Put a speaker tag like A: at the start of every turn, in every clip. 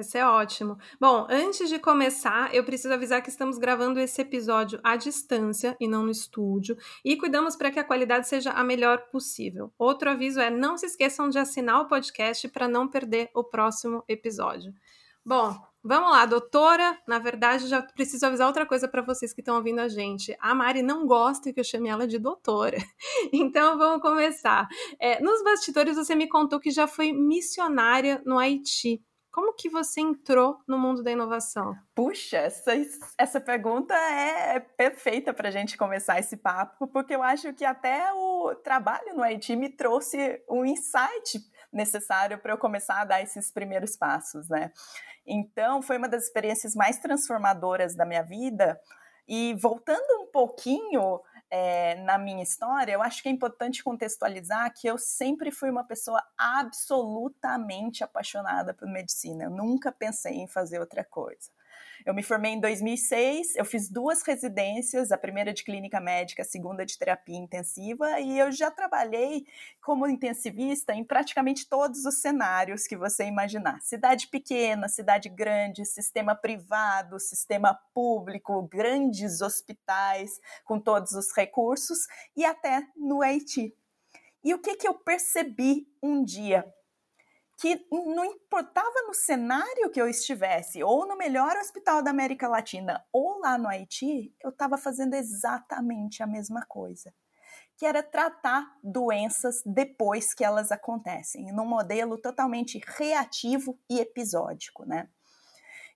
A: Isso é ótimo. Bom, antes de começar, eu preciso avisar que estamos gravando esse episódio à distância e não no estúdio, e cuidamos para que a qualidade seja a melhor possível. Outro aviso é: não se esqueçam de assinar o podcast para não perder o próximo episódio. Bom, vamos lá, doutora. Na verdade, já preciso avisar outra coisa para vocês que estão ouvindo a gente. A Mari não gosta que eu chame ela de doutora. Então vamos começar. É, nos bastidores, você me contou que já foi missionária no Haiti. Como que você entrou no mundo da inovação?
B: Puxa, essa, essa pergunta é perfeita para a gente começar esse papo, porque eu acho que até o trabalho no Haiti me trouxe um insight necessário para eu começar a dar esses primeiros passos, né? Então, foi uma das experiências mais transformadoras da minha vida. E voltando um pouquinho é, na minha história, eu acho que é importante contextualizar que eu sempre fui uma pessoa absolutamente apaixonada por medicina. Eu nunca pensei em fazer outra coisa. Eu me formei em 2006, eu fiz duas residências, a primeira de clínica médica, a segunda de terapia intensiva, e eu já trabalhei como intensivista em praticamente todos os cenários que você imaginar. Cidade pequena, cidade grande, sistema privado, sistema público, grandes hospitais com todos os recursos e até no Haiti. E o que, que eu percebi um dia? Que não importava no cenário que eu estivesse, ou no melhor hospital da América Latina, ou lá no Haiti, eu estava fazendo exatamente a mesma coisa, que era tratar doenças depois que elas acontecem, num modelo totalmente reativo e episódico, né?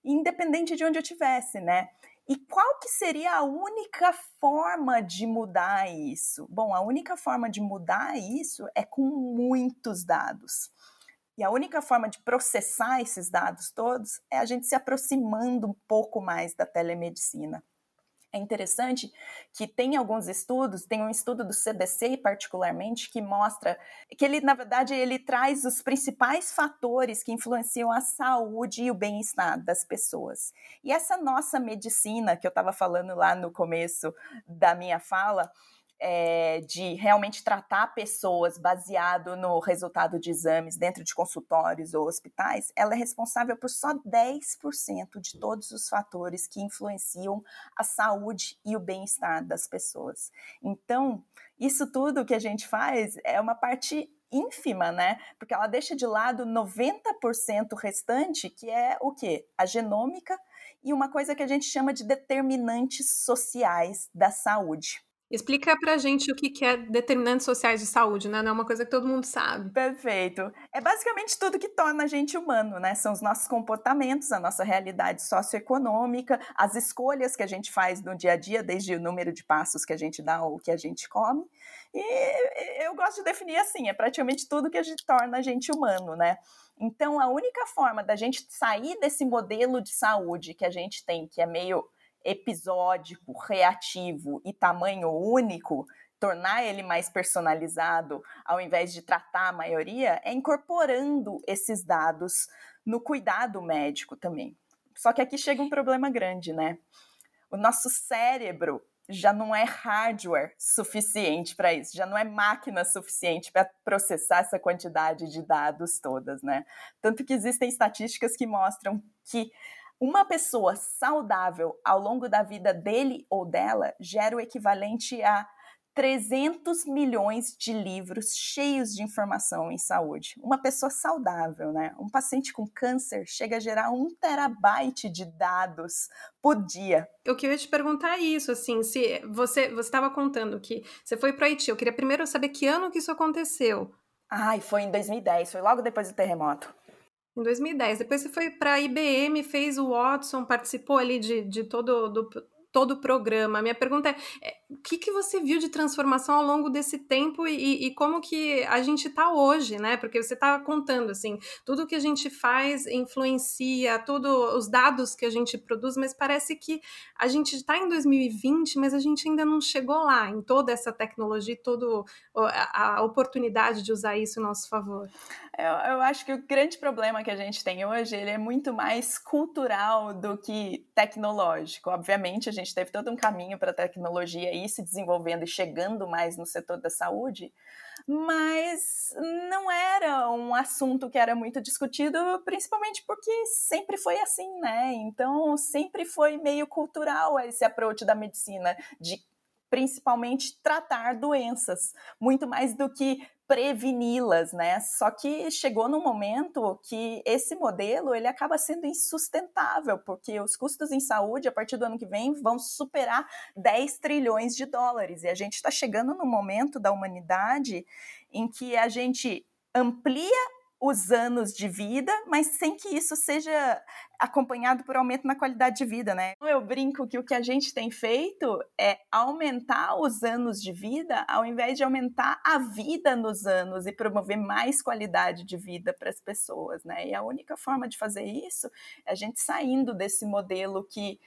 B: Independente de onde eu estivesse, né? E qual que seria a única forma de mudar isso? Bom, a única forma de mudar isso é com muitos dados. E a única forma de processar esses dados todos é a gente se aproximando um pouco mais da telemedicina. É interessante que tem alguns estudos, tem um estudo do CDC particularmente que mostra que ele, na verdade, ele traz os principais fatores que influenciam a saúde e o bem-estar das pessoas. E essa nossa medicina que eu estava falando lá no começo da minha fala, é, de realmente tratar pessoas baseado no resultado de exames dentro de consultórios ou hospitais, ela é responsável por só 10% de todos os fatores que influenciam a saúde e o bem-estar das pessoas. Então, isso tudo que a gente faz é uma parte ínfima, né? Porque ela deixa de lado 90% restante, que é o quê? A genômica e uma coisa que a gente chama de determinantes sociais da saúde.
A: Explica pra gente o que é determinantes sociais de saúde, né? Não é uma coisa que todo mundo sabe.
B: Perfeito. É basicamente tudo que torna a gente humano, né? São os nossos comportamentos, a nossa realidade socioeconômica, as escolhas que a gente faz no dia a dia, desde o número de passos que a gente dá ou que a gente come. E eu gosto de definir assim, é praticamente tudo que a gente torna a gente humano, né? Então, a única forma da gente sair desse modelo de saúde que a gente tem, que é meio episódico, reativo e tamanho único, tornar ele mais personalizado, ao invés de tratar a maioria, é incorporando esses dados no cuidado médico também. Só que aqui chega um problema grande, né? O nosso cérebro já não é hardware suficiente para isso, já não é máquina suficiente para processar essa quantidade de dados todas, né? Tanto que existem estatísticas que mostram que uma pessoa saudável ao longo da vida dele ou dela gera o equivalente a 300 milhões de livros cheios de informação em saúde. Uma pessoa saudável, né? Um paciente com câncer chega a gerar um terabyte de dados por dia.
A: Eu queria te perguntar isso, assim, se você você estava contando que você foi para Haiti. Eu queria primeiro saber que ano que isso aconteceu.
B: Ai, foi em 2010, foi logo depois do terremoto.
A: Em 2010. Depois você foi para a IBM, fez o Watson, participou ali de, de todo do, todo o programa. Minha pergunta é, é o que, que você viu de transformação ao longo desse tempo e, e como que a gente está hoje, né? Porque você estava contando, assim, tudo que a gente faz influencia, todos os dados que a gente produz, mas parece que a gente está em 2020, mas a gente ainda não chegou lá, em toda essa tecnologia, toda a, oportunidade de usar isso em nosso favor.
B: Eu, eu, acho que o grande problema que a gente tem hoje, ele é muito mais cultural do que tecnológico. Obviamente, a gente gente teve todo um caminho para a tecnologia ir se desenvolvendo e chegando mais no setor da saúde, mas não era um assunto que era muito discutido, principalmente porque sempre foi assim, né? Então, sempre foi meio cultural esse approach da medicina de principalmente tratar doenças, muito mais do que preveni-las, né? Só que chegou num momento que esse modelo ele acaba sendo insustentável, porque os custos em saúde a partir do ano que vem vão superar 10 trilhões de dólares. E a gente está chegando no momento da humanidade em que a gente amplia os anos de vida, mas sem que isso seja acompanhado por aumento na qualidade de vida, né? Eu brinco que o que a gente tem feito é aumentar os anos de vida ao invés de aumentar a vida nos anos e promover mais qualidade de vida para as pessoas, né? E a única forma de fazer isso é a gente saindo desse modelo que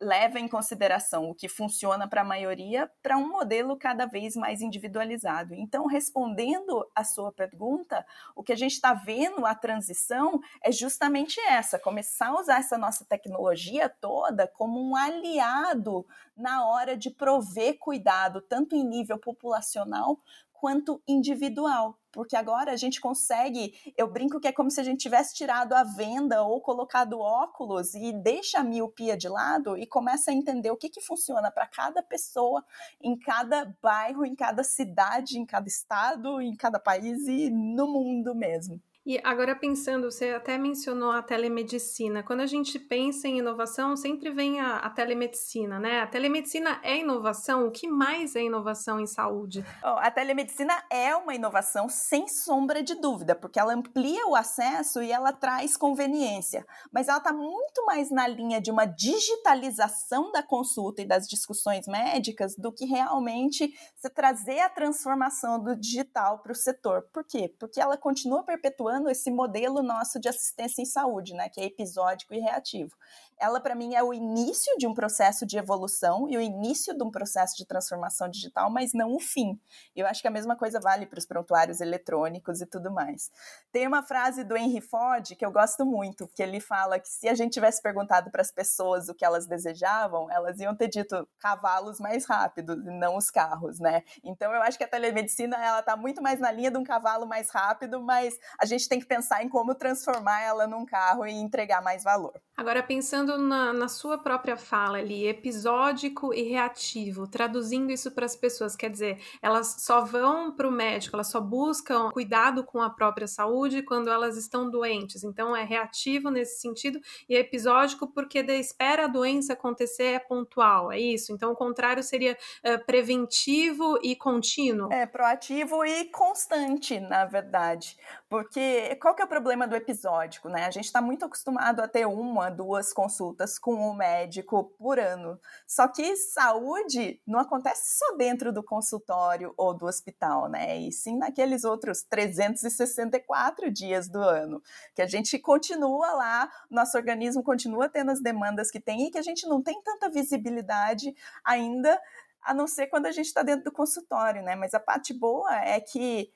B: leva em consideração o que funciona para a maioria para um modelo cada vez mais individualizado. Então, respondendo à sua pergunta, o que a gente está vendo a transição é justamente essa: começar a usar essa nossa tecnologia toda como um aliado na hora de prover cuidado, tanto em nível populacional quanto individual, porque agora a gente consegue, eu brinco que é como se a gente tivesse tirado a venda ou colocado óculos e deixa a miopia de lado e começa a entender o que, que funciona para cada pessoa, em cada bairro, em cada cidade, em cada estado, em cada país e no mundo mesmo.
A: E agora pensando, você até mencionou a telemedicina. Quando a gente pensa em inovação, sempre vem a, a telemedicina, né? A telemedicina é inovação? O que mais é inovação em saúde?
B: Oh, a telemedicina é uma inovação sem sombra de dúvida, porque ela amplia o acesso e ela traz conveniência. Mas ela está muito mais na linha de uma digitalização da consulta e das discussões médicas do que realmente se trazer a transformação do digital para o setor. Por quê? Porque ela continua perpetuando esse modelo nosso de assistência em saúde, né, que é episódico e reativo ela para mim é o início de um processo de evolução e o início de um processo de transformação digital, mas não o fim. Eu acho que a mesma coisa vale para os prontuários eletrônicos e tudo mais. Tem uma frase do Henry Ford que eu gosto muito, que ele fala que se a gente tivesse perguntado para as pessoas o que elas desejavam, elas iam ter dito cavalos mais rápidos e não os carros, né? Então eu acho que a telemedicina ela está muito mais na linha de um cavalo mais rápido, mas a gente tem que pensar em como transformar ela num carro e entregar mais valor.
A: Agora pensando pensando na, na, sua própria fala ali, episódico e reativo, traduzindo isso para as pessoas, quer dizer, elas só vão para o médico, elas só buscam cuidado com a própria saúde quando elas estão doentes. Então, é reativo nesse sentido e é episódico porque de espera a doença acontecer é pontual, é isso. Então, o contrário seria uh, preventivo e contínuo.
B: É, proativo e constante, na verdade. Porque qual que é o problema do episódico, né? A gente está muito acostumado a ter uma, duas consultas com o médico por ano. Só que saúde não acontece só dentro do consultório ou do hospital, né? E sim naqueles outros 364 dias do ano, que a gente continua lá, nosso organismo continua tendo as demandas que tem e que a gente não tem tanta visibilidade ainda, a não ser quando a gente está dentro do consultório, né? Mas a parte boa é que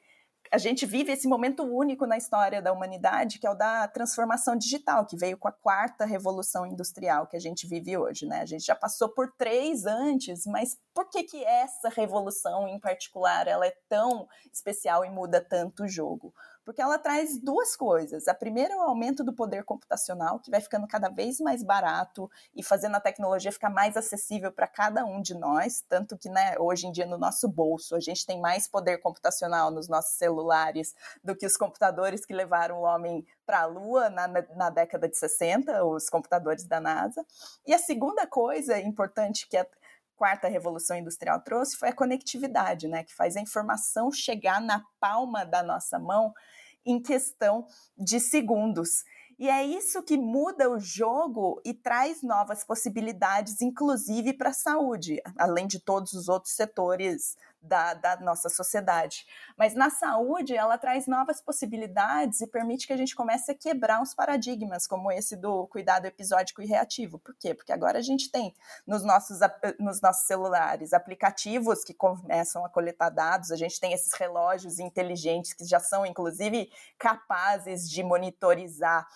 B: a gente vive esse momento único na história da humanidade, que é o da transformação digital, que veio com a quarta revolução industrial que a gente vive hoje, né? A gente já passou por três antes, mas por que que essa revolução em particular ela é tão especial e muda tanto o jogo? Porque ela traz duas coisas. A primeira é o aumento do poder computacional, que vai ficando cada vez mais barato e fazendo a tecnologia ficar mais acessível para cada um de nós, tanto que né, hoje em dia no nosso bolso a gente tem mais poder computacional nos nossos celulares do que os computadores que levaram o homem para a Lua na, na década de 60, os computadores da NASA. E a segunda coisa importante que a quarta revolução industrial trouxe foi a conectividade, né, que faz a informação chegar na palma da nossa mão em questão de segundos. E é isso que muda o jogo e traz novas possibilidades, inclusive para a saúde, além de todos os outros setores da, da, nossa sociedade. Mas na saúde, ela traz novas possibilidades e permite que a gente comece a quebrar uns paradigmas, como esse do cuidado episódico e reativo. Por quê? Porque agora a gente tem nos nossos, nos nossos celulares aplicativos que começam a coletar dados, a gente tem esses relógios inteligentes que já são, inclusive, capazes de monitorizar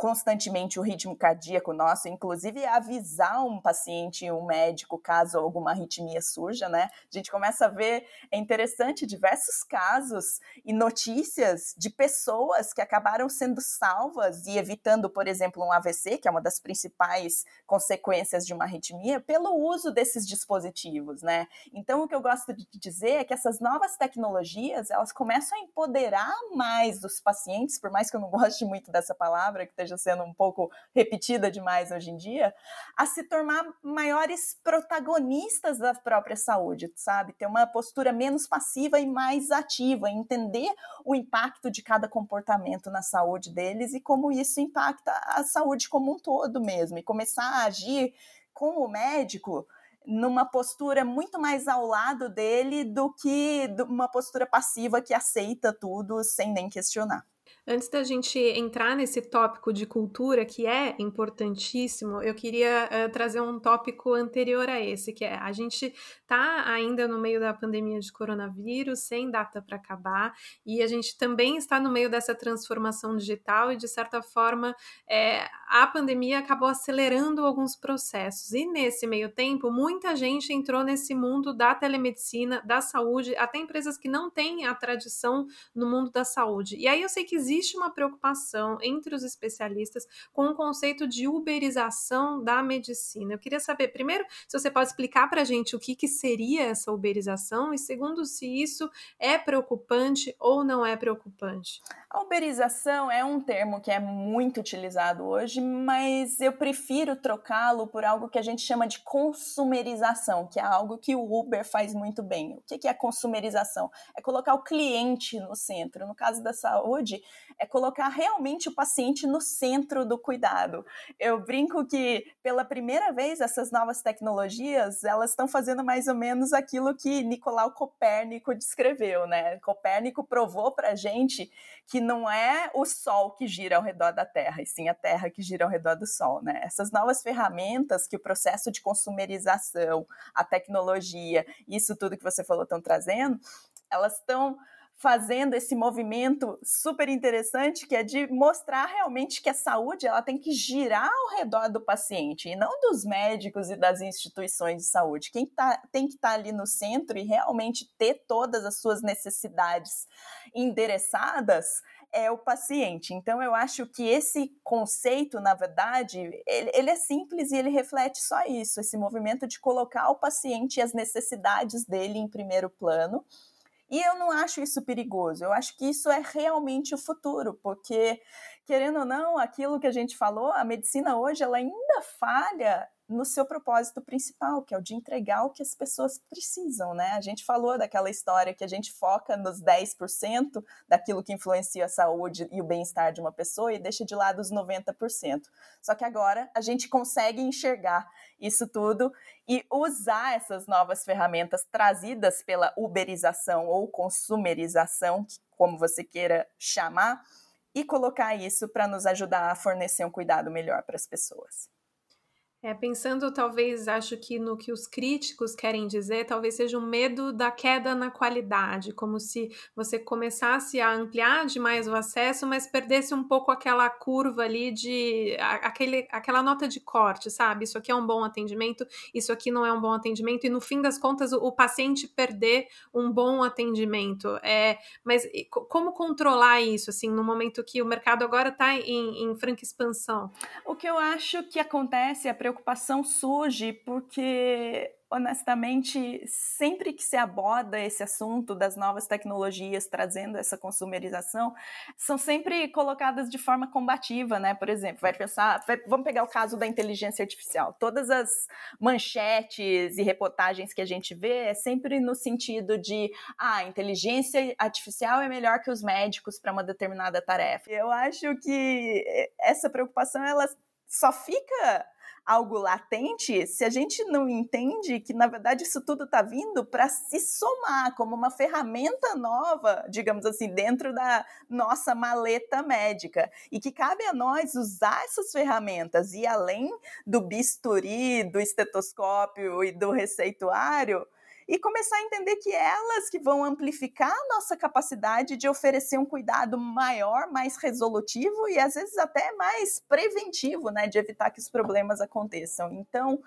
B: constantemente o ritmo cardíaco nosso, inclusive avisar um paciente, um médico, caso alguma arritmia surja, né? A gente começa a ver, é interessante, diversos casos e notícias de pessoas que acabaram sendo salvas e evitando, por exemplo, um AVC, que é uma das principais consequências de uma arritmia, pelo uso desses dispositivos, né? Então, o que eu gosto de dizer é que essas novas tecnologias, elas começam a empoderar mais os pacientes, por mais que eu não goste muito dessa palavra, que esteja sendo um pouco repetida demais hoje em dia, a se tornar maiores protagonistas da própria saúde, sabe? Ter uma postura menos passiva e mais ativa, entender o impacto de cada comportamento na saúde deles e como isso impacta a saúde como um todo mesmo, e começar a agir com o médico numa postura muito mais ao lado dele do que uma postura passiva que aceita tudo sem nem questionar.
A: Antes da gente entrar nesse tópico de cultura, que é importantíssimo, eu queria uh, trazer um tópico anterior a esse, que é a gente está ainda no meio da pandemia de coronavírus, sem data para acabar, e a gente também está no meio dessa transformação digital, e de certa forma é, a pandemia acabou acelerando alguns processos. E nesse meio tempo, muita gente entrou nesse mundo da telemedicina, da saúde, até empresas que não têm a tradição no mundo da saúde. E aí eu sei que existe uma preocupação entre os especialistas com o conceito de uberização da medicina. Eu queria saber, primeiro, se você pode explicar para a gente o que, que seria essa uberização, e segundo, se isso é preocupante ou não é preocupante.
B: A uberização é um termo que é muito utilizado hoje, mas eu prefiro trocá-lo por algo que a gente chama de consumerização, que é algo que o Uber faz muito bem. O que é consumerização? É colocar o cliente no centro. No caso da saúde, é colocar realmente o paciente no centro do cuidado. Eu brinco que pela primeira vez essas novas tecnologias, elas estão fazendo mais ou menos aquilo que Nicolau Copérnico descreveu, né? Copérnico provou para gente que não é o Sol que gira ao redor da Terra, e sim a Terra que gira ao redor do Sol, né? Essas novas ferramentas que o processo de consumerização, a tecnologia, isso tudo que você falou estão trazendo, elas estão fazendo esse movimento super interessante que é de mostrar realmente que a saúde ela tem que girar ao redor do paciente e não dos médicos e das instituições de saúde. Quem tá, tem que estar tá ali no centro e realmente ter todas as suas necessidades endereçadas é o paciente. Então, eu acho que esse conceito, na verdade, ele, ele, é simples e ele reflete só isso: esse movimento de colocar o paciente e as necessidades dele em primeiro plano e eu não acho isso perigoso, eu acho que isso é realmente o futuro, porque, querendo ou não, aquilo que a gente falou, a medicina hoje ela ainda falha no seu propósito principal, que é o de entregar o que as pessoas precisam, né? A gente falou daquela história que a gente foca nos 10% daquilo que influencia a saúde e o bem-estar de uma pessoa e deixa de lado os 90%. Só que agora a gente consegue enxergar isso tudo e usar essas novas ferramentas trazidas pela uberização ou consumerização, como você queira chamar, e colocar isso para nos ajudar a fornecer um cuidado melhor para as pessoas.
A: É, pensando, talvez, acho que no que os críticos querem dizer, talvez seja um medo da queda na qualidade, como se você começasse a ampliar demais o acesso, mas perdesse um pouco aquela curva ali de aquele, aquela nota de corte, sabe? Isso aqui é um bom atendimento, isso aqui não é um bom atendimento, e no fim das contas o, o paciente perder um bom atendimento. É, mas como controlar isso, assim, no momento que o mercado agora está em, em franca expansão?
B: O que eu acho que acontece é preocupação surge porque, honestamente, sempre que se aborda esse assunto das novas tecnologias trazendo essa consumerização, são sempre colocadas de forma combativa, né? Por exemplo, vai pensar, vai, vamos pegar o caso da inteligência artificial. Todas as manchetes e reportagens que a gente vê é sempre no sentido de, ah, a inteligência artificial é melhor que os médicos para uma determinada tarefa. Eu acho que essa preocupação ela só fica algo latente se a gente não entende que, na verdade, isso tudo está vindo para se somar como uma ferramenta nova, digamos assim, dentro da nossa maleta médica. E que cabe a nós usar essas ferramentas e, além do bisturi, do estetoscópio e do receituário, e começar a entender que elas que vão amplificar a nossa capacidade de oferecer um cuidado maior, mais resolutivo e às vezes até mais preventivo, né, de evitar que os problemas aconteçam. Então,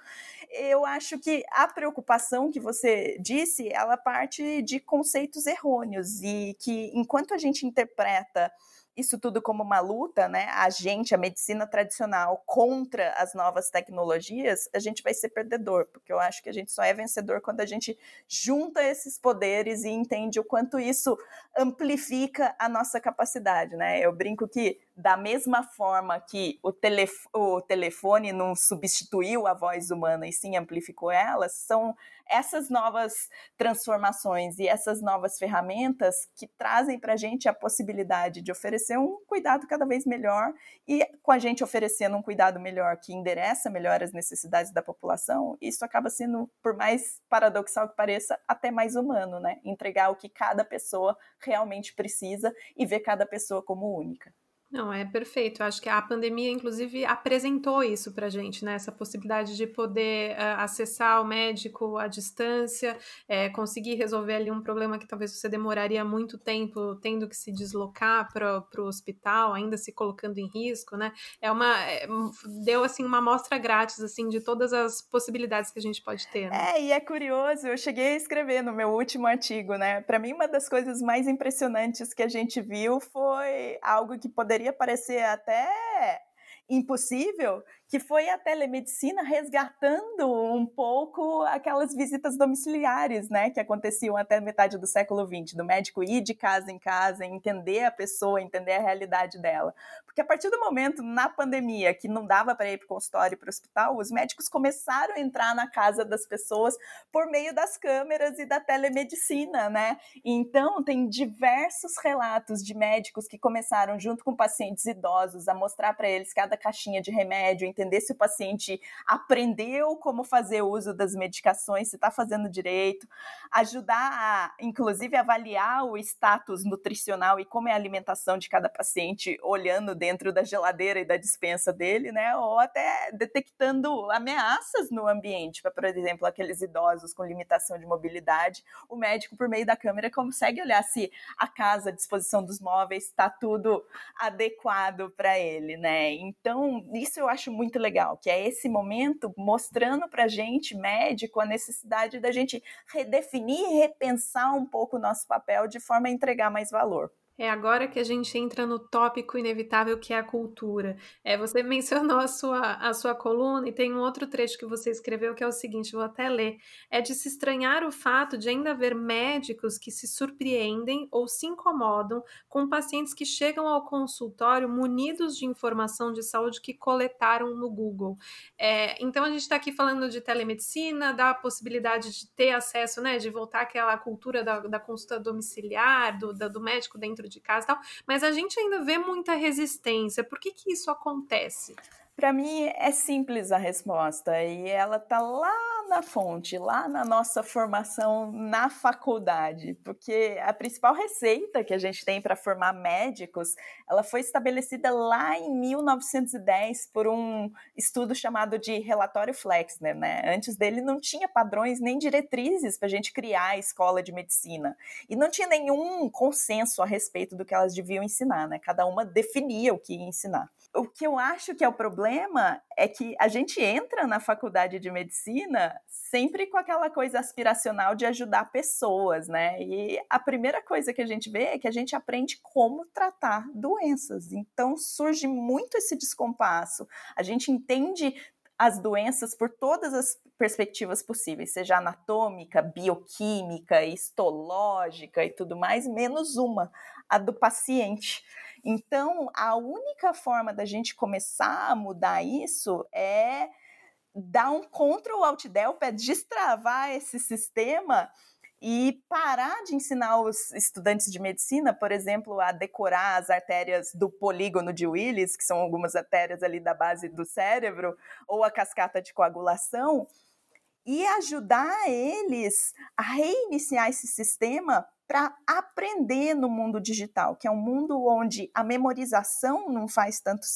B: eu acho que a preocupação que você disse, ela parte de conceitos errôneos e que enquanto a gente interpreta isso tudo como uma luta, né? A gente, a medicina tradicional, contra as novas tecnologias, a gente vai ser perdedor, porque eu acho que a gente só é vencedor quando a gente junta esses poderes e entende o quanto isso amplifica a nossa capacidade, né? Eu brinco que da mesma forma que o, telef o telefone não substituiu a voz humana e sim amplificou ela, são essas novas transformações e essas novas ferramentas que trazem para a gente a possibilidade de oferecer um cuidado cada vez melhor e com a gente oferecendo um cuidado melhor que endereça melhor as necessidades da população, isso acaba sendo, por mais paradoxal que pareça, até mais humano, né? Entregar o que cada pessoa realmente precisa e ver cada pessoa como única.
A: Não, é perfeito. Eu acho que a pandemia, inclusive, apresentou isso para gente, né? Essa possibilidade de poder uh, acessar o médico à distância, é, conseguir resolver ali um problema que talvez você demoraria muito tempo tendo que se deslocar para o hospital, ainda se colocando em risco, né? É uma é, deu assim uma amostra grátis assim de todas as possibilidades que a gente pode ter.
B: Né? É, e é curioso. Eu cheguei a escrever no meu último artigo, né? Para mim, uma das coisas mais impressionantes que a gente viu foi algo que poderia poderia parecer até impossível, que foi a telemedicina resgatando um pouco aquelas visitas domiciliares, né, que aconteciam até metade do século XX, do médico ir de casa em casa, entender a pessoa, entender a realidade dela. Porque a partir do momento, na pandemia, que não dava para ir para o consultório para o hospital, os médicos começaram a entrar na casa das pessoas por meio das câmeras e da telemedicina, né? Então, tem diversos relatos de médicos que começaram, junto com pacientes idosos, a mostrar para eles cada caixinha de remédio, entender se o paciente aprendeu como fazer uso das medicações, se está fazendo direito, ajudar a, inclusive, avaliar o status nutricional e como é a alimentação de cada paciente, olhando dentro da geladeira e da dispensa dele, né? Ou até detectando ameaças no ambiente, para, por exemplo, aqueles idosos com limitação de mobilidade, o médico, por meio da câmera, consegue olhar se a casa, a disposição dos móveis, está tudo adequado para ele, né? Então, isso eu acho muito legal, que é esse momento mostrando para gente, médico, a necessidade da gente redefinir e repensar um pouco o nosso papel de forma a entregar mais valor.
A: É agora que a gente entra no tópico inevitável que é a cultura. É, você mencionou a sua, a sua coluna e tem um outro trecho que você escreveu que é o seguinte, vou até ler. É de se estranhar o fato de ainda haver médicos que se surpreendem ou se incomodam com pacientes que chegam ao consultório munidos de informação de saúde que coletaram no Google. É, então a gente está aqui falando de telemedicina, da possibilidade de ter acesso, né, de voltar àquela cultura da, da consulta domiciliar, do, da, do médico dentro dentro de casa e tal, mas a gente ainda vê muita resistência. Por que, que isso acontece?
B: Para mim é simples a resposta e ela tá lá na fonte, lá na nossa formação na faculdade, porque a principal receita que a gente tem para formar médicos, ela foi estabelecida lá em 1910 por um estudo chamado de relatório Flexner, né? Antes dele não tinha padrões nem diretrizes para a gente criar a escola de medicina e não tinha nenhum consenso a respeito do que elas deviam ensinar, né? Cada uma definia o que ia ensinar o que eu acho que é o problema é que a gente entra na faculdade de medicina sempre com aquela coisa aspiracional de ajudar pessoas, né? E a primeira coisa que a gente vê é que a gente aprende como tratar doenças. Então surge muito esse descompasso. A gente entende as doenças por todas as perspectivas possíveis, seja anatômica, bioquímica, histológica e tudo mais, menos uma, a do paciente. Então, a única forma da gente começar a mudar isso é dar um Ctrl Alt Del para destravar esse sistema e parar de ensinar os estudantes de medicina, por exemplo, a decorar as artérias do polígono de Willis, que são algumas artérias ali da base do cérebro, ou a cascata de coagulação, e ajudar eles a reiniciar esse sistema para aprender no mundo digital, que é um mundo onde a memorização não faz tanto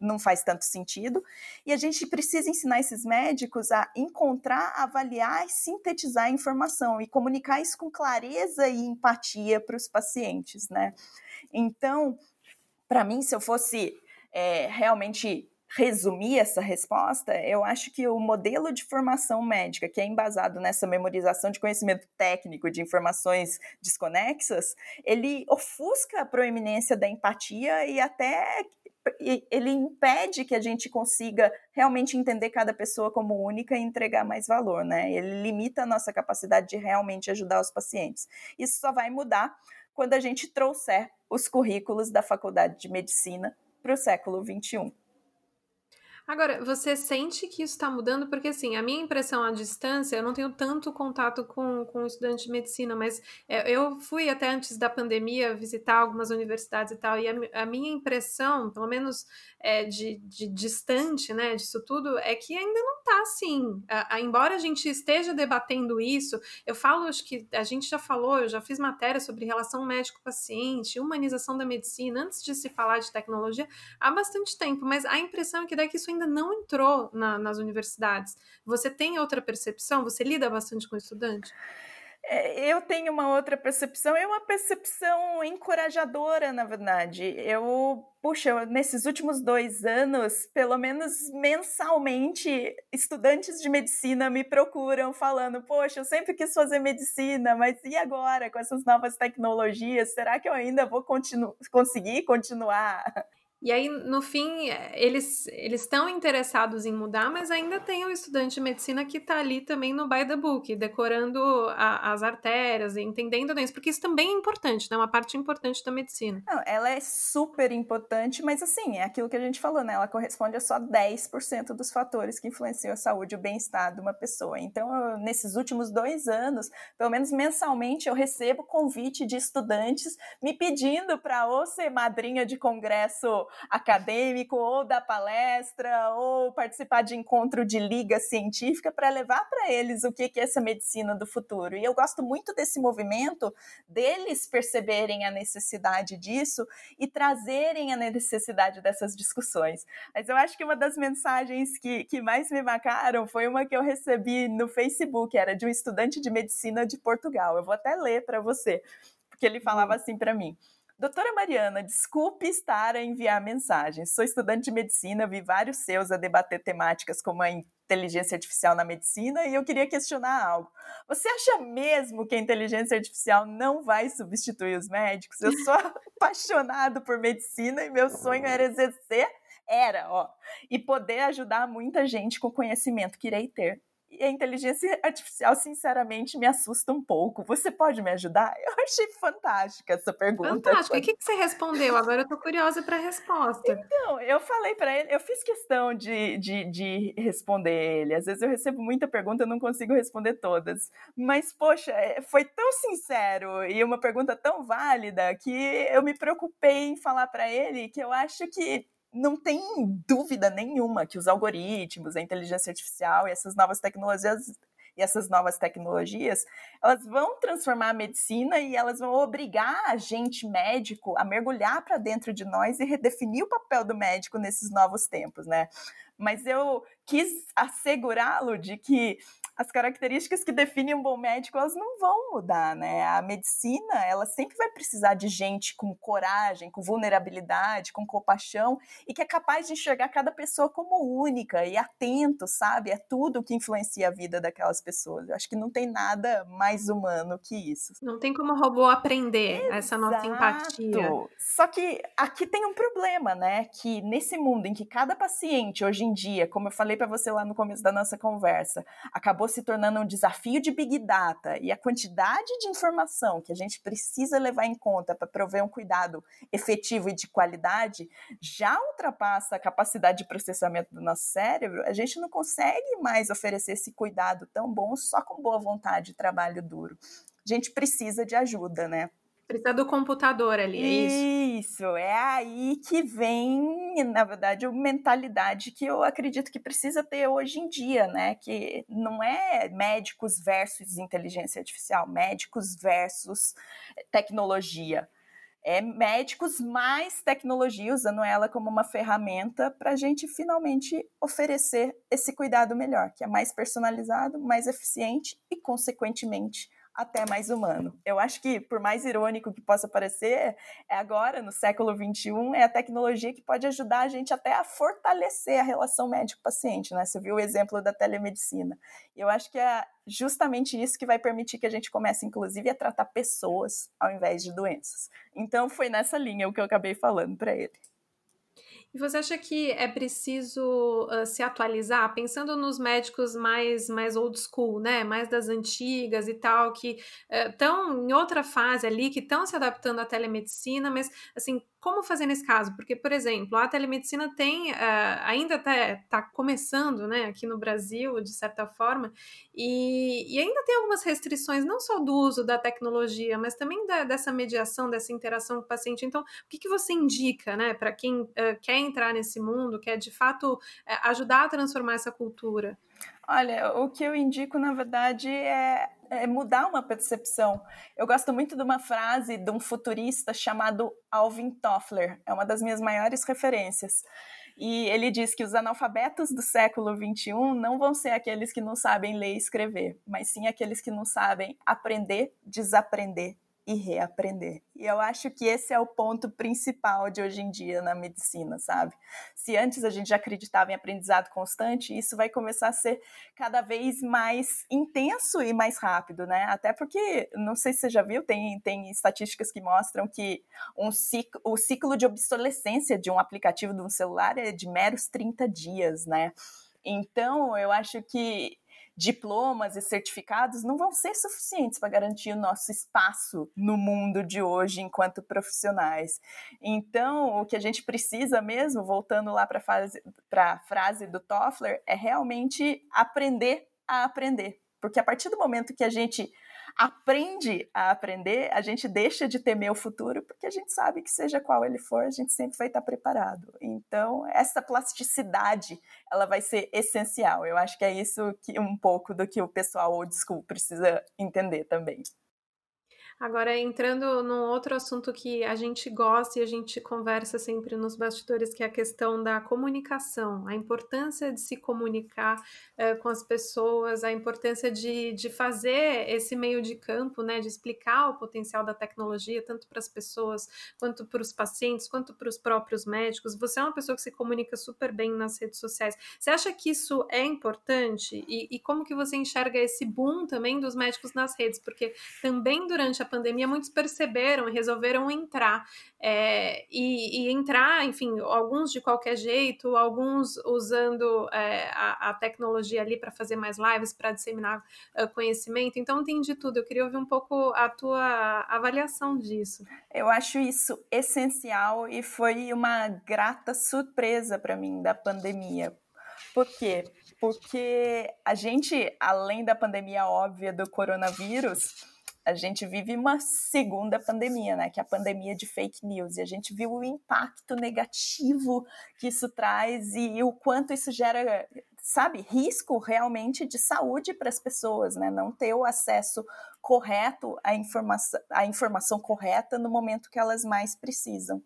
B: não faz tanto sentido. E a gente precisa ensinar esses médicos a encontrar, avaliar e sintetizar a informação e comunicar isso com clareza e empatia para os pacientes, né? Então, para mim, se eu fosse é, realmente resumir essa resposta, eu acho que o modelo de formação médica, que é embasado nessa memorização de conhecimento técnico de informações desconexas, ele ofusca a proeminência da empatia e até ele impede que a gente consiga realmente entender cada pessoa como única e entregar mais valor, né? Ele limita a nossa capacidade de realmente ajudar os pacientes. Isso só vai mudar quando a gente trouxer os currículos da Faculdade de Medicina para o século XXI.
A: Agora, você sente que isso está mudando? Porque, assim, a minha impressão à distância, eu não tenho tanto contato com, com estudante de medicina, mas é, eu fui até antes da pandemia visitar algumas universidades e tal, e a, a minha impressão, pelo menos é, de, de, distante, né, disso tudo, é que ainda não está assim. A, a, embora a gente esteja debatendo isso, eu falo, acho que a gente já falou, eu já fiz matéria sobre relação médico-paciente, humanização da medicina, antes de se falar de tecnologia, há bastante tempo, mas a impressão é que daí que isso ainda não entrou na, nas universidades. Você tem outra percepção? Você lida bastante com estudante?
B: É, eu tenho uma outra percepção, é uma percepção encorajadora, na verdade. Eu, puxa, nesses últimos dois anos, pelo menos mensalmente, estudantes de medicina me procuram falando: Poxa, eu sempre quis fazer medicina, mas e agora com essas novas tecnologias? Será que eu ainda vou continu conseguir continuar?
A: E aí, no fim, eles estão interessados em mudar, mas ainda tem o estudante de medicina que está ali também no by the book, decorando a, as artérias, entendendo isso, porque isso também é importante, né? Uma parte importante da medicina.
B: Não, ela é super importante, mas assim, é aquilo que a gente falou, né? Ela corresponde a só 10% dos fatores que influenciam a saúde e o bem-estar de uma pessoa. Então, eu, nesses últimos dois anos, pelo menos mensalmente, eu recebo convite de estudantes me pedindo para ou ser madrinha de congresso acadêmico, ou da palestra, ou participar de encontro de liga científica para levar para eles o que é essa medicina do futuro. E eu gosto muito desse movimento deles perceberem a necessidade disso e trazerem a necessidade dessas discussões. Mas eu acho que uma das mensagens que, que mais me marcaram foi uma que eu recebi no Facebook, era de um estudante de medicina de Portugal. Eu vou até ler para você, porque ele falava hum. assim para mim. Doutora Mariana, desculpe estar a enviar mensagens. Sou estudante de medicina, vi vários seus a debater temáticas como a inteligência artificial na medicina e eu queria questionar algo. Você acha mesmo que a inteligência artificial não vai substituir os médicos? Eu sou apaixonado por medicina e meu sonho era exercer, era, ó, e poder ajudar muita gente com o conhecimento que irei ter e a inteligência artificial, sinceramente, me assusta um pouco. Você pode me ajudar? Eu achei fantástica essa pergunta.
A: Fantástica. E o que, que você respondeu? Agora eu tô curiosa para a resposta.
B: Então, eu falei para ele, eu fiz questão de, de, de responder ele. Às vezes eu recebo muita pergunta, eu não consigo responder todas. Mas, poxa, é, foi tão sincero e uma pergunta tão válida que eu me preocupei em falar para ele que eu acho que não tem dúvida nenhuma que os algoritmos, a inteligência artificial e essas novas tecnologias e essas novas tecnologias, elas vão transformar a medicina e elas vão obrigar a gente médico a mergulhar para dentro de nós e redefinir o papel do médico nesses novos tempos, né? Mas eu quis assegurá-lo de que as características que definem um bom médico, elas não vão mudar, né? A medicina, ela sempre vai precisar de gente com coragem, com vulnerabilidade, com compaixão e que é capaz de enxergar cada pessoa como única e atento, sabe? É tudo que influencia a vida daquelas pessoas. Eu acho que não tem nada mais humano que isso.
A: Não tem como o robô aprender Exato. essa nossa empatia.
B: Só que aqui tem um problema, né? Que nesse mundo em que cada paciente hoje em dia, como eu falei para você lá no começo da nossa conversa, acabou acabou se tornando um desafio de Big Data e a quantidade de informação que a gente precisa levar em conta para prover um cuidado efetivo e de qualidade já ultrapassa a capacidade de processamento do nosso cérebro, a gente não consegue mais oferecer esse cuidado tão bom só com boa vontade e trabalho duro. A gente precisa de ajuda, né?
A: Precisa do computador ali, é
B: isso? Isso, é aí que vem, na verdade, a mentalidade que eu acredito que precisa ter hoje em dia, né? Que não é médicos versus inteligência artificial, médicos versus tecnologia. é médicos mais tecnologia, usando ela como uma ferramenta para a gente finalmente oferecer esse cuidado melhor, que é mais personalizado, mais eficiente e, consequentemente, até mais humano. Eu acho que, por mais irônico que possa parecer, é agora, no século XXI, é a tecnologia que pode ajudar a gente até a fortalecer a relação médico-paciente, né? Você viu o exemplo da telemedicina. Eu acho que é justamente isso que vai permitir que a gente comece, inclusive, a tratar pessoas ao invés de doenças. Então, foi nessa linha o que eu acabei falando para ele.
A: E você acha que é preciso uh, se atualizar, pensando nos médicos mais, mais old school, né? Mais das antigas e tal, que estão uh, em outra fase ali, que estão se adaptando à telemedicina, mas assim, como fazer nesse caso? Porque, por exemplo, a telemedicina tem, uh, ainda está começando né, aqui no Brasil, de certa forma, e, e, ainda tem algumas restrições, não só do uso da tecnologia, mas também da, dessa mediação, dessa interação com o paciente. Então, o que, que você indica né, para quem quer entrar nesse mundo, quer de fato uh, ajudar a transformar essa cultura?
B: Olha, o que eu indico, na verdade, é, é, mudar uma percepção. Eu gosto muito de uma frase de um futurista chamado Alvin Toffler, é uma das minhas maiores referências. E ele diz que os analfabetos do século XXI não vão ser aqueles que não sabem ler e escrever, mas sim aqueles que não sabem aprender, desaprender e reaprender. E eu acho que esse é o ponto principal de hoje em dia na medicina, sabe? Se antes a gente já acreditava em aprendizado constante, isso vai começar a ser cada vez mais intenso e mais rápido, né? Até porque, não sei se você já viu, tem, tem estatísticas que mostram que um ciclo, o ciclo de obsolescência de um aplicativo de um celular é de meros 30 dias, né? Então, eu acho que diplomas e certificados não vão ser suficientes para garantir o nosso espaço no mundo de hoje enquanto profissionais. Então, o que a gente precisa mesmo, voltando lá para a frase do Toffler, é realmente aprender a aprender. Porque a partir do momento que a gente aprende a aprender, a gente deixa de temer o futuro, porque a gente sabe que seja qual ele for, a gente sempre vai estar preparado. Então, essa plasticidade, ela vai ser essencial. Eu acho que é isso que um pouco do que o pessoal old school precisa entender também.
A: Agora, entrando num outro assunto que a gente gosta e a gente conversa sempre nos bastidores, que é a questão da comunicação, a importância de se comunicar uh, com as pessoas, a importância de, de fazer esse meio de campo, né, de explicar o potencial da tecnologia, tanto para as pessoas, quanto para os pacientes, quanto para os próprios médicos. Você é uma pessoa que se comunica super bem nas redes sociais. Você acha que isso é importante? E, e como que você enxerga esse boom também dos médicos nas redes? Porque também durante a pandemia, muitos perceberam e resolveram entrar. É, e, e, entrar, enfim, alguns de qualquer jeito, alguns usando é, a, a, tecnologia ali para fazer mais lives, para disseminar uh, conhecimento. Então, tem de tudo. Eu queria ouvir um pouco a tua avaliação disso.
B: Eu acho isso essencial e foi uma grata surpresa para mim da pandemia. Por quê? Porque a gente, além da pandemia óbvia do coronavírus, a gente vive uma segunda pandemia, né? Que é a pandemia de fake news. E a gente viu o impacto negativo que isso traz e, e o quanto isso gera, sabe, risco realmente de saúde para as pessoas, né? Não ter o acesso correto à informação, à informação correta no momento que elas mais precisam.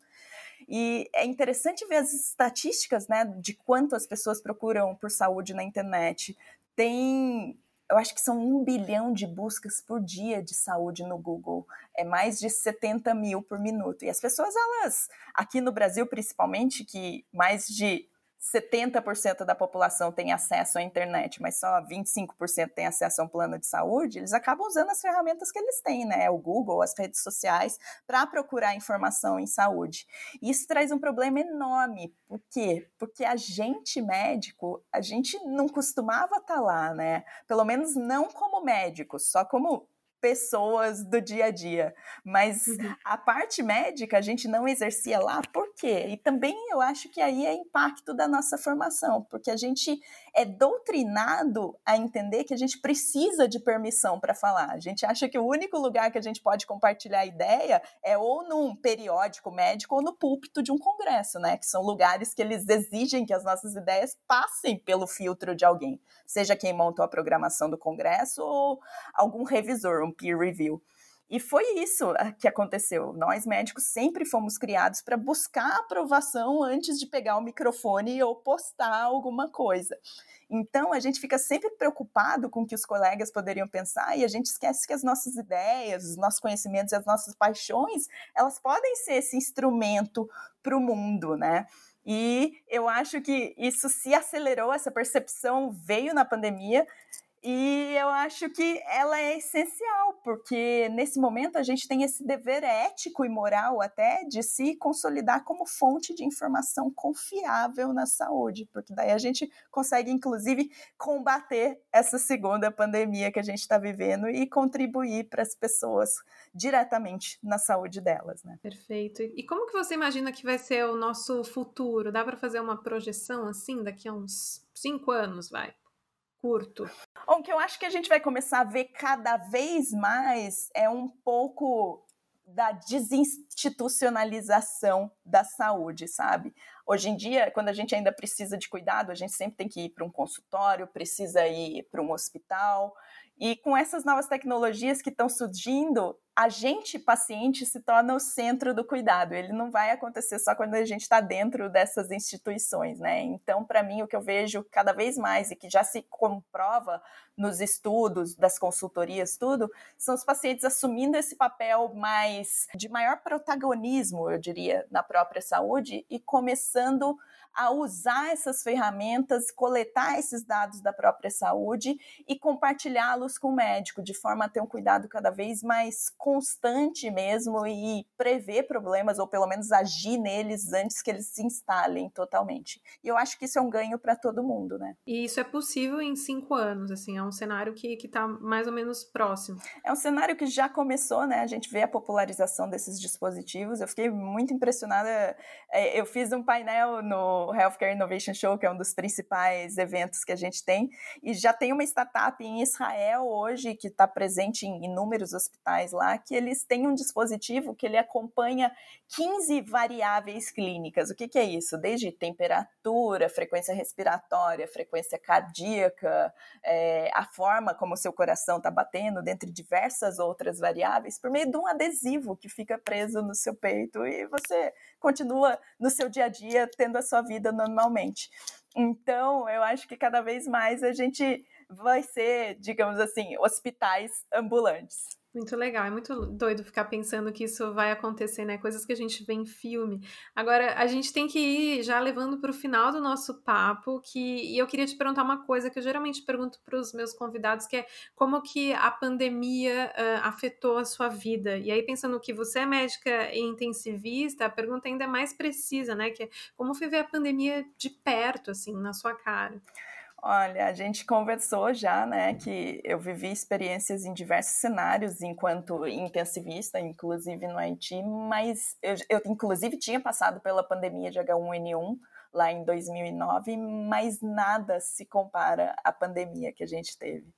B: E é interessante ver as estatísticas, né, de quanto as pessoas procuram por saúde na internet. Tem eu acho que são um bilhão de buscas por dia de saúde no Google. É mais de 70 mil por minuto. E as pessoas, elas, aqui no Brasil principalmente, que mais de 70% da população tem acesso à internet, mas só 25% tem acesso a um plano de saúde, eles acabam usando as ferramentas que eles têm, né? O Google, as redes sociais, para procurar informação em saúde. Isso traz um problema enorme. Por quê? Porque a gente, médico, a gente não costumava estar tá lá, né? Pelo menos não como médico, só como pessoas do dia a dia. Mas uhum. a parte médica a gente não exercia lá, por quê? E também eu acho que aí é impacto da nossa formação, porque a gente é doutrinado a entender que a gente precisa de permissão para falar. A gente acha que o único lugar que a gente pode compartilhar ideia é ou num periódico médico ou no púlpito de um congresso, né? Que são lugares que eles exigem que as nossas ideias passem pelo filtro de alguém, seja quem montou a programação do congresso ou algum revisor, um peer review. E foi isso ah, que aconteceu. Nós médicos sempre fomos criados para buscar aprovação antes de pegar o microfone ou postar alguma coisa. Então, a gente fica sempre preocupado com o que os colegas poderiam pensar e a gente esquece que as nossas ideias, os nossos conhecimentos e as nossas paixões, elas podem ser esse instrumento para o mundo, né? E eu acho que isso se acelerou, essa percepção veio na pandemia e eu acho que ela é essencial, porque nesse momento a gente tem esse dever ético e moral até de se consolidar como fonte de informação confiável na saúde, porque daí a gente consegue, inclusive, combater essa segunda pandemia que a gente está vivendo e contribuir para as pessoas diretamente na saúde delas. Né?
A: Perfeito. E como que você imagina que vai ser o nosso futuro? Dá para fazer uma projeção assim daqui a uns cinco anos, vai? Curto?
B: O que eu acho que a gente vai começar a ver cada vez mais é um pouco da desinstitucionalização da saúde, sabe? Hoje em dia, quando a gente ainda precisa de cuidado, a gente sempre tem que ir para um consultório, precisa ir para um hospital. E com essas novas tecnologias que estão surgindo, a gente, paciente, se torna o centro do cuidado. Ele não vai acontecer só quando a gente está dentro dessas instituições, né? Então, para mim, o que eu vejo cada vez mais e que já se comprova nos estudos, das consultorias, tudo, são os pacientes assumindo esse papel mais de maior protagonismo, eu diria, na própria saúde e começando usar essas ferramentas, coletar esses dados da própria saúde e compartilhá-los com o médico, de forma a ter um cuidado cada vez mais constante mesmo e prever problemas, ou pelo menos agir neles antes que eles se instalem totalmente. E eu acho que isso é um ganho para todo mundo, né?
A: E isso é possível em cinco anos, assim, é um cenário que está mais ou menos próximo.
B: É um cenário que já começou, né? A gente vê a popularização desses dispositivos. Eu fiquei muito impressionada. É, eu fiz um painel no Healthcare Innovation Show, que é um dos principais eventos que a gente tem, e já tem uma startup em Israel hoje que está presente em inúmeros hospitais lá, que eles têm um dispositivo que ele acompanha 15 variáveis clínicas. O que, que é isso? Desde temperatura, frequência respiratória, frequência cardíaca, é, a forma como o seu coração está batendo, dentre diversas outras variáveis, por meio de um adesivo que fica preso no seu peito e você continua no seu dia a dia tendo a sua vida normalmente. Então, eu acho que cada vez mais a gente vai ser, digamos assim, hospitais ambulantes.
A: Muito legal, é muito doido ficar pensando que isso vai acontecer, né? Coisas que a gente vê em filme. Agora, a gente tem que ir já levando para o final do nosso papo, que e eu queria te perguntar uma coisa que eu geralmente pergunto para os meus convidados, que é como que a pandemia uh, afetou a sua vida. E aí, pensando que você é médica e intensivista, a pergunta ainda é mais precisa, né? Que é como foi ver a pandemia de perto, assim, na sua cara?
B: Olha, a gente conversou já, né, que eu vivi experiências em diversos cenários enquanto intensivista, inclusive no Haiti, mas eu, eu inclusive tinha passado pela pandemia de H1N1 lá em 2009, mas nada se compara à pandemia que a gente teve.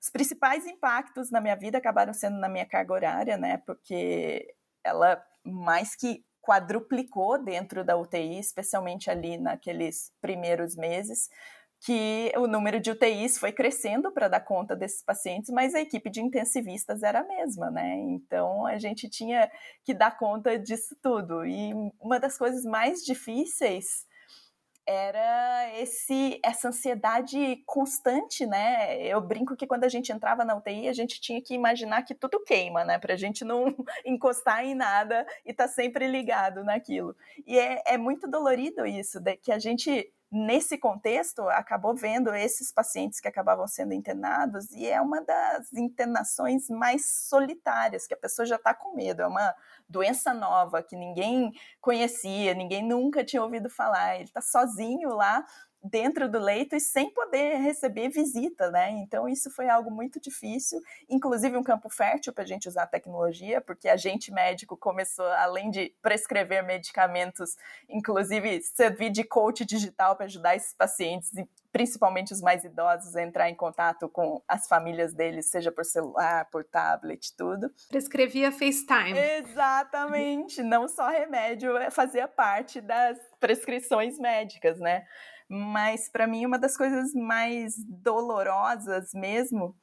B: Os principais impactos na minha vida acabaram sendo na minha carga horária, né, porque ela mais que quadruplicou dentro da UTI, especialmente ali naqueles primeiros meses que o número de UTIs foi crescendo para dar conta desses pacientes, mas a equipe de intensivistas era a mesma, né? Então a gente tinha que dar conta disso tudo. E uma das coisas mais difíceis era esse essa ansiedade constante, né? Eu brinco que quando a gente entrava na UTI, a gente tinha que imaginar que tudo queima, né? Para a gente não encostar em nada e estar tá sempre ligado naquilo. E é, é muito dolorido isso, que a gente nesse contexto, acabou vendo esses pacientes que acabavam sendo internados e é uma das internações mais solitárias, que a pessoa já está com medo, é uma doença nova que ninguém conhecia, ninguém nunca tinha ouvido falar, ele está sozinho lá dentro do leito e sem poder receber visita, né? Então isso foi algo muito difícil, inclusive um campo fértil para a gente usar a tecnologia, porque a gente médico começou, além de prescrever medicamentos, inclusive servir de coach digital para ajudar esses pacientes principalmente os mais idosos, a entrar em contato com as famílias deles, seja por celular, por tablet, tudo.
A: Prescrevia FaceTime.
B: Exatamente, não só remédio, é, fazia parte das prescrições médicas, né? Mas para mim uma das coisas mais dolorosas mesmo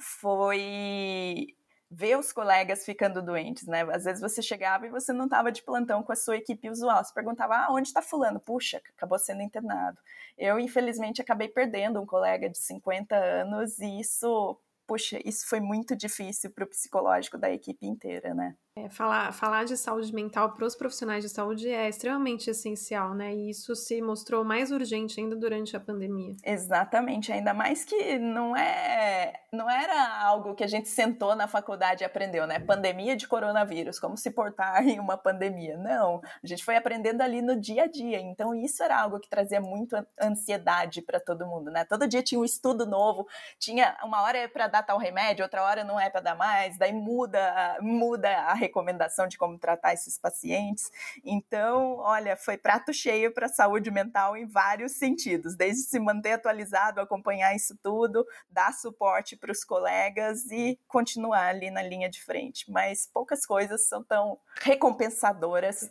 B: foi ver os colegas ficando doentes, né? Às vezes você chegava e você não estava de plantão com a sua equipe usual. Você perguntava, ah, onde está fulano? Puxa, acabou sendo internado. Eu, infelizmente, acabei perdendo um colega de 50 anos e isso, puxa, isso foi muito difícil para o psicológico da equipe inteira, né?
A: É, falar, falar de saúde mental para os profissionais de saúde é extremamente essencial, né? E isso se mostrou mais urgente ainda durante a pandemia.
B: Exatamente, ainda mais que não é não era algo que a gente sentou na faculdade e aprendeu, né? Pandemia de coronavírus, como se portar em uma pandemia. Não, a gente foi aprendendo ali no dia a dia. Então isso era algo que trazia muito ansiedade para todo mundo, né? Todo dia tinha um estudo novo, tinha uma hora é para dar tal remédio, outra hora não é para dar mais, daí muda, muda a recomendação de como tratar esses pacientes. Então, olha, foi prato cheio para a saúde mental em vários sentidos, desde se manter atualizado, acompanhar isso tudo, dar suporte para os colegas e continuar ali na linha de frente. Mas poucas coisas são tão recompensadoras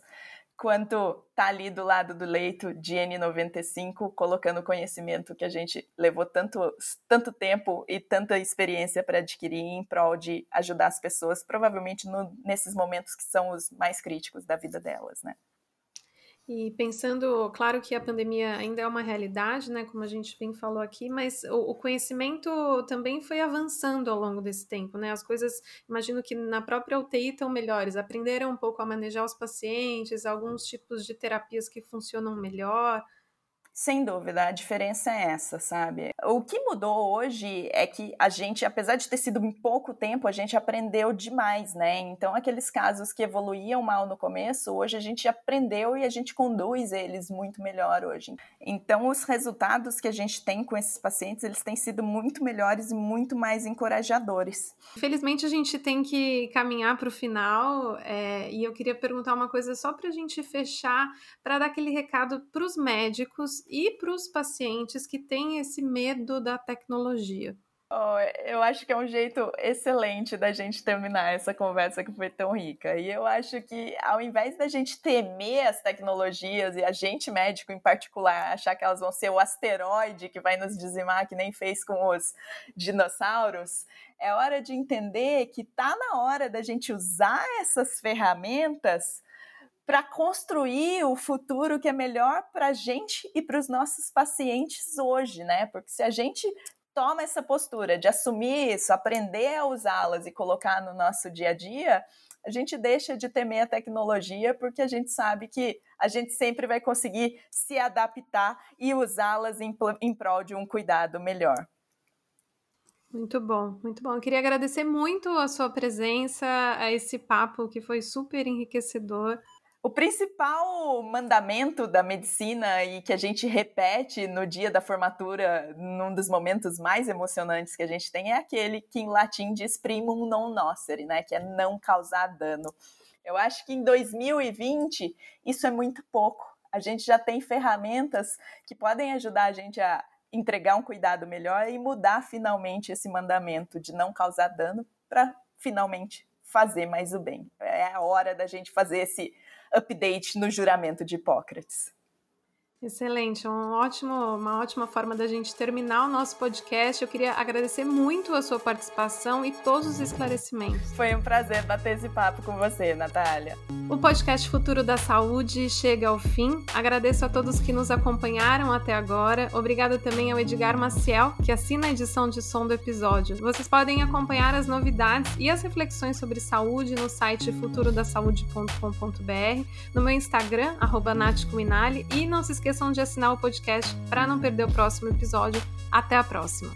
B: quanto tá ali do lado do leito de N95, colocando o conhecimento que a gente levou tanto, tanto tempo e tanta experiência para adquirir em prol de ajudar as pessoas, provavelmente no, nesses momentos que são os mais críticos da vida delas, né?
A: E pensando, claro que a pandemia ainda é uma realidade, né, como a gente bem falou aqui, mas o, o, conhecimento também foi avançando ao longo desse tempo, né? As coisas, imagino que na própria UTI estão melhores, aprenderam um pouco a manejar os pacientes, alguns tipos de terapias que funcionam melhor.
B: Sem dúvida, a diferença é essa, sabe? O que mudou hoje é que a gente, apesar de ter sido em pouco tempo, a gente aprendeu demais, né? Então, aqueles casos que evoluíam mal no começo, hoje a gente aprendeu e a gente conduz eles muito melhor hoje. Então, os resultados que a gente tem com esses pacientes, eles têm sido muito melhores e muito mais encorajadores.
A: Infelizmente, a gente tem que caminhar para o final é, e eu queria perguntar uma coisa só para a gente fechar, para dar aquele recado para os médicos e para os pacientes que têm esse medo da tecnologia?
B: Oh, eu acho que é um jeito excelente da gente terminar essa conversa que foi tão rica. E eu acho que, ao invés da gente temer as tecnologias e a gente médico em particular achar que elas vão ser o asteroide que vai nos dizimar, que nem fez com os dinossauros, é hora de entender que tá na hora da gente usar essas ferramentas para construir o futuro que é melhor para a gente e para os nossos pacientes hoje, né? Porque se a gente toma essa postura de assumir isso, aprender a usá-las e colocar no nosso dia a dia, a gente deixa de temer a tecnologia porque a gente sabe que a gente sempre vai conseguir se adaptar e usá-las em, em prol de um cuidado melhor.
A: Muito bom, muito bom. Eu queria agradecer muito a sua presença, a esse papo que foi super enriquecedor.
B: O principal mandamento da medicina e que a gente repete no dia da formatura, num dos momentos mais emocionantes que a gente tem, é aquele que em latim diz primum non nocere, né? Que é não causar dano. Eu acho que em 2020 isso é muito pouco. A gente já tem ferramentas que podem ajudar a gente a entregar um cuidado melhor e mudar finalmente esse mandamento de não causar dano para finalmente fazer mais o bem. É a hora da gente fazer esse update no juramento de Hipócrates.
A: Excelente, um ótimo, uma ótima forma da gente terminar o nosso podcast. Eu queria agradecer muito a sua participação e todos os esclarecimentos.
B: Foi um prazer bater esse papo com você, Natália.
A: O podcast Futuro da Saúde chega ao fim. Agradeço a todos que nos acompanharam até agora. Obrigada também ao Edgar Maciel, que assina a edição de som do episódio. Vocês podem acompanhar as novidades e as reflexões sobre saúde no site futurodasaude.com.br, no meu Instagram, arroba e não se esqueça esqueçam de assinar o podcast para não perder o próximo episódio. Até a próxima!